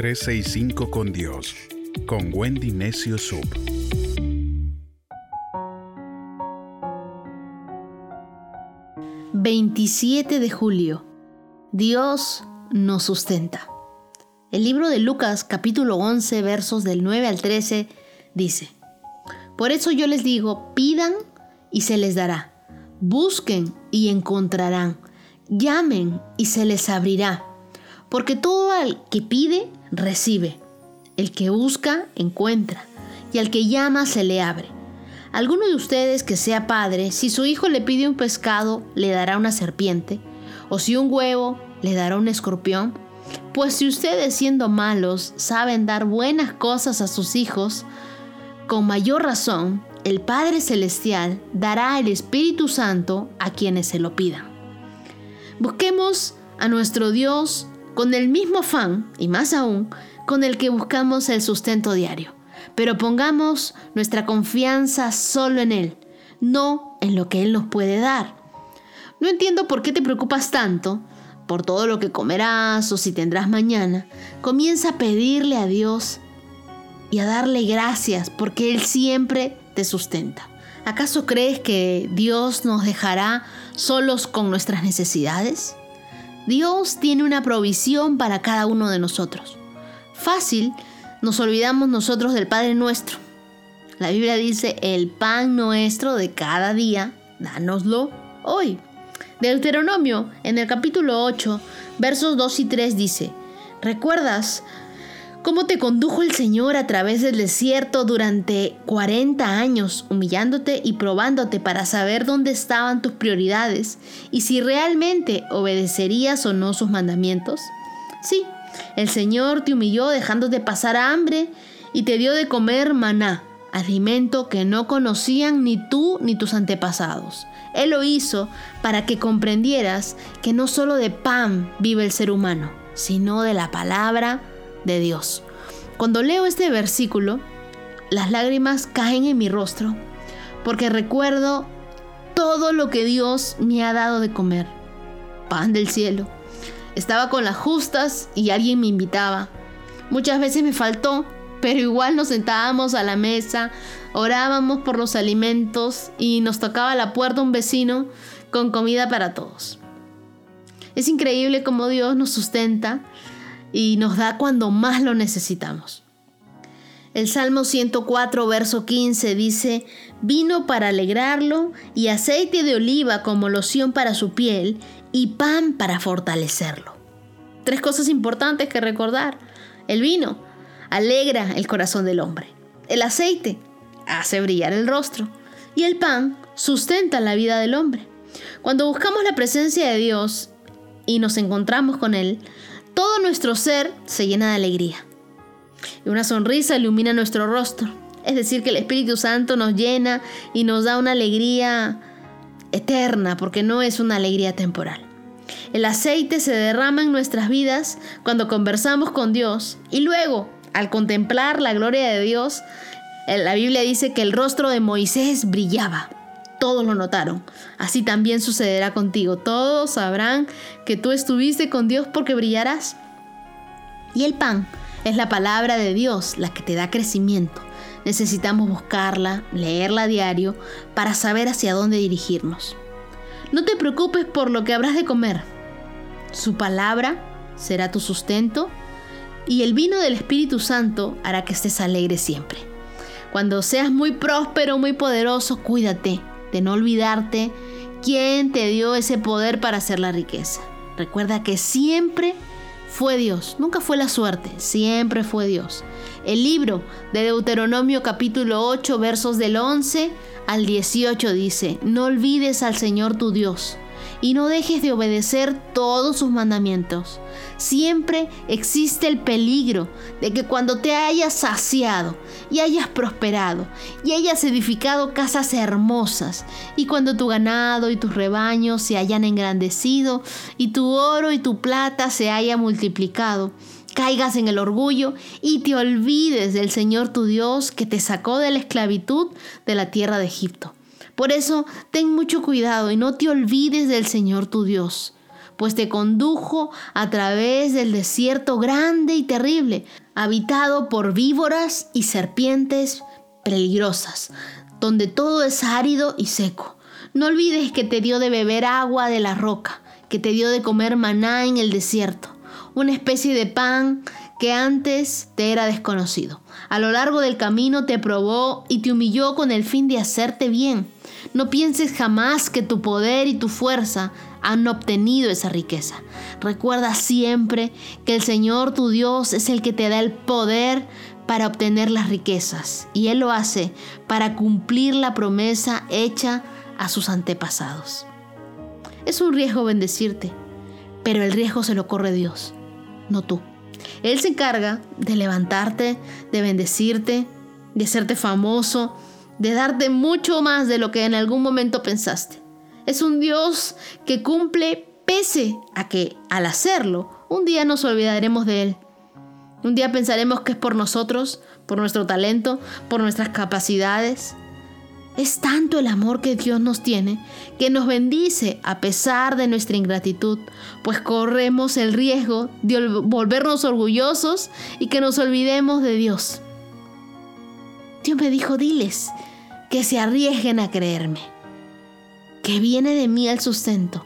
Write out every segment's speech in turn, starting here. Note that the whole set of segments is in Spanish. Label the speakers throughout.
Speaker 1: 365 con Dios, con Wendy Necio Sub.
Speaker 2: ...27 de julio... ...Dios nos sustenta... El libro de Lucas capítulo 11 versos del 9 al 13 dice, Por eso yo les digo, pidan y se les dará, busquen y encontrarán, llamen y se les abrirá, porque todo al que pide, recibe, el que busca, encuentra, y al que llama, se le abre. ¿Alguno de ustedes que sea padre, si su hijo le pide un pescado, le dará una serpiente? ¿O si un huevo, le dará un escorpión? Pues si ustedes siendo malos saben dar buenas cosas a sus hijos, con mayor razón el Padre Celestial dará el Espíritu Santo a quienes se lo pidan. Busquemos a nuestro Dios con el mismo afán, y más aún, con el que buscamos el sustento diario. Pero pongamos nuestra confianza solo en Él, no en lo que Él nos puede dar. No entiendo por qué te preocupas tanto por todo lo que comerás o si tendrás mañana, comienza a pedirle a Dios y a darle gracias porque Él siempre te sustenta. ¿Acaso crees que Dios nos dejará solos con nuestras necesidades? Dios tiene una provisión para cada uno de nosotros. Fácil, nos olvidamos nosotros del Padre nuestro. La Biblia dice, el pan nuestro de cada día, dánoslo hoy. Deuteronomio, en el capítulo 8, versos 2 y 3 dice, ¿recuerdas cómo te condujo el Señor a través del desierto durante 40 años, humillándote y probándote para saber dónde estaban tus prioridades y si realmente obedecerías o no sus mandamientos? Sí, el Señor te humilló dejándote pasar hambre y te dio de comer maná, alimento que no conocían ni tú ni tus antepasados. Él lo hizo para que comprendieras que no solo de pan vive el ser humano, sino de la palabra de Dios. Cuando leo este versículo, las lágrimas caen en mi rostro porque recuerdo todo lo que Dios me ha dado de comer. Pan del cielo. Estaba con las justas y alguien me invitaba. Muchas veces me faltó, pero igual nos sentábamos a la mesa, orábamos por los alimentos y nos tocaba la puerta un vecino con comida para todos. Es increíble cómo Dios nos sustenta y nos da cuando más lo necesitamos. El Salmo 104, verso 15 dice, vino para alegrarlo y aceite de oliva como loción para su piel y pan para fortalecerlo. Tres cosas importantes que recordar. El vino alegra el corazón del hombre. El aceite hace brillar el rostro. Y el pan sustenta la vida del hombre. Cuando buscamos la presencia de Dios y nos encontramos con Él, todo nuestro ser se llena de alegría. Y una sonrisa ilumina nuestro rostro. Es decir, que el Espíritu Santo nos llena y nos da una alegría eterna, porque no es una alegría temporal. El aceite se derrama en nuestras vidas cuando conversamos con Dios y luego, al contemplar la gloria de Dios, la Biblia dice que el rostro de Moisés brillaba. Todos lo notaron. Así también sucederá contigo. Todos sabrán que tú estuviste con Dios porque brillarás. Y el pan es la palabra de Dios, la que te da crecimiento. Necesitamos buscarla, leerla a diario, para saber hacia dónde dirigirnos. No te preocupes por lo que habrás de comer. Su palabra será tu sustento y el vino del Espíritu Santo hará que estés alegre siempre. Cuando seas muy próspero, muy poderoso, cuídate de no olvidarte quién te dio ese poder para hacer la riqueza. Recuerda que siempre fue Dios, nunca fue la suerte, siempre fue Dios. El libro de Deuteronomio capítulo 8 versos del 11 al 18 dice, no olvides al Señor tu Dios y no dejes de obedecer todos sus mandamientos. Siempre existe el peligro de que cuando te hayas saciado y hayas prosperado y hayas edificado casas hermosas y cuando tu ganado y tus rebaños se hayan engrandecido y tu oro y tu plata se haya multiplicado, caigas en el orgullo y te olvides del Señor tu Dios que te sacó de la esclavitud de la tierra de Egipto. Por eso, ten mucho cuidado y no te olvides del Señor tu Dios, pues te condujo a través del desierto grande y terrible, habitado por víboras y serpientes peligrosas, donde todo es árido y seco. No olvides que te dio de beber agua de la roca, que te dio de comer maná en el desierto, una especie de pan que antes te era desconocido. A lo largo del camino te probó y te humilló con el fin de hacerte bien. No pienses jamás que tu poder y tu fuerza han obtenido esa riqueza. Recuerda siempre que el Señor tu Dios es el que te da el poder para obtener las riquezas y Él lo hace para cumplir la promesa hecha a sus antepasados. Es un riesgo bendecirte, pero el riesgo se lo corre Dios, no tú. Él se encarga de levantarte, de bendecirte, de hacerte famoso, de darte mucho más de lo que en algún momento pensaste. Es un Dios que cumple pese a que al hacerlo, un día nos olvidaremos de Él. Un día pensaremos que es por nosotros, por nuestro talento, por nuestras capacidades. Es tanto el amor que Dios nos tiene que nos bendice a pesar de nuestra ingratitud, pues corremos el riesgo de volvernos orgullosos y que nos olvidemos de Dios. Dios me dijo, diles que se arriesguen a creerme, que viene de mí el sustento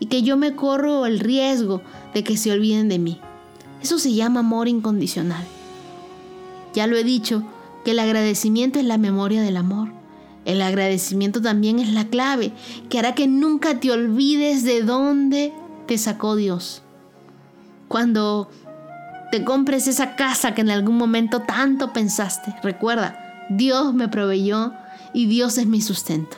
Speaker 2: y que yo me corro el riesgo de que se olviden de mí. Eso se llama amor incondicional. Ya lo he dicho, que el agradecimiento es la memoria del amor. El agradecimiento también es la clave que hará que nunca te olvides de dónde te sacó Dios. Cuando te compres esa casa que en algún momento tanto pensaste, recuerda, Dios me proveyó y Dios es mi sustento.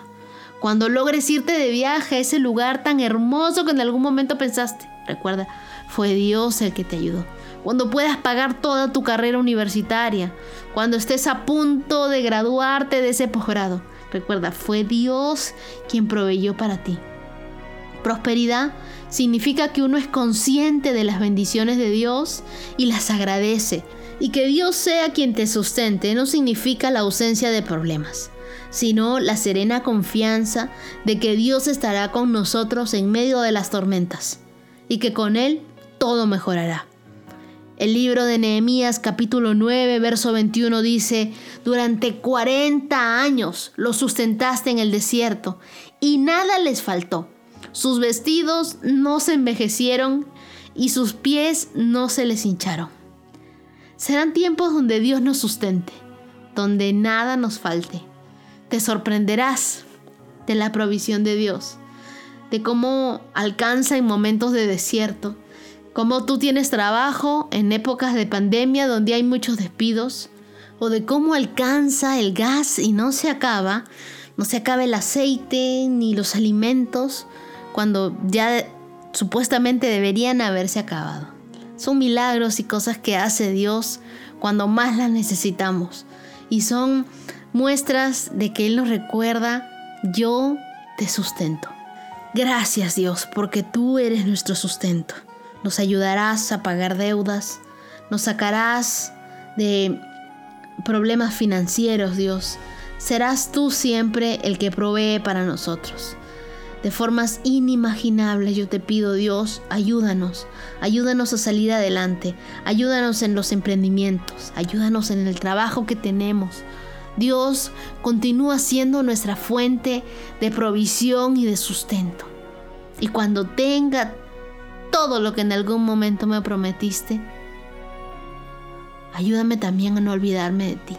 Speaker 2: Cuando logres irte de viaje a ese lugar tan hermoso que en algún momento pensaste, recuerda, fue Dios el que te ayudó cuando puedas pagar toda tu carrera universitaria, cuando estés a punto de graduarte de ese posgrado. Recuerda, fue Dios quien proveyó para ti. Prosperidad significa que uno es consciente de las bendiciones de Dios y las agradece. Y que Dios sea quien te sustente no significa la ausencia de problemas, sino la serena confianza de que Dios estará con nosotros en medio de las tormentas y que con Él todo mejorará. El libro de Nehemías capítulo 9, verso 21 dice, durante 40 años los sustentaste en el desierto y nada les faltó. Sus vestidos no se envejecieron y sus pies no se les hincharon. Serán tiempos donde Dios nos sustente, donde nada nos falte. Te sorprenderás de la provisión de Dios, de cómo alcanza en momentos de desierto, cómo tú tienes trabajo en épocas de pandemia donde hay muchos despidos, o de cómo alcanza el gas y no se acaba, no se acaba el aceite ni los alimentos cuando ya supuestamente deberían haberse acabado. Son milagros y cosas que hace Dios cuando más las necesitamos y son muestras de que Él nos recuerda, yo te sustento. Gracias Dios porque tú eres nuestro sustento nos ayudarás a pagar deudas, nos sacarás de problemas financieros, Dios. Serás tú siempre el que provee para nosotros. De formas inimaginables yo te pido, Dios, ayúdanos, ayúdanos a salir adelante, ayúdanos en los emprendimientos, ayúdanos en el trabajo que tenemos. Dios continúa siendo nuestra fuente de provisión y de sustento. Y cuando tenga todo lo que en algún momento me prometiste. Ayúdame también a no olvidarme de ti,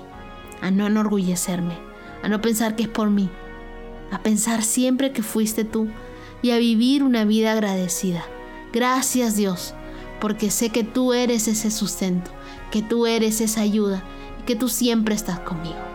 Speaker 2: a no enorgullecerme, a no pensar que es por mí, a pensar siempre que fuiste tú y a vivir una vida agradecida. Gracias Dios, porque sé que tú eres ese sustento, que tú eres esa ayuda y que tú siempre estás conmigo.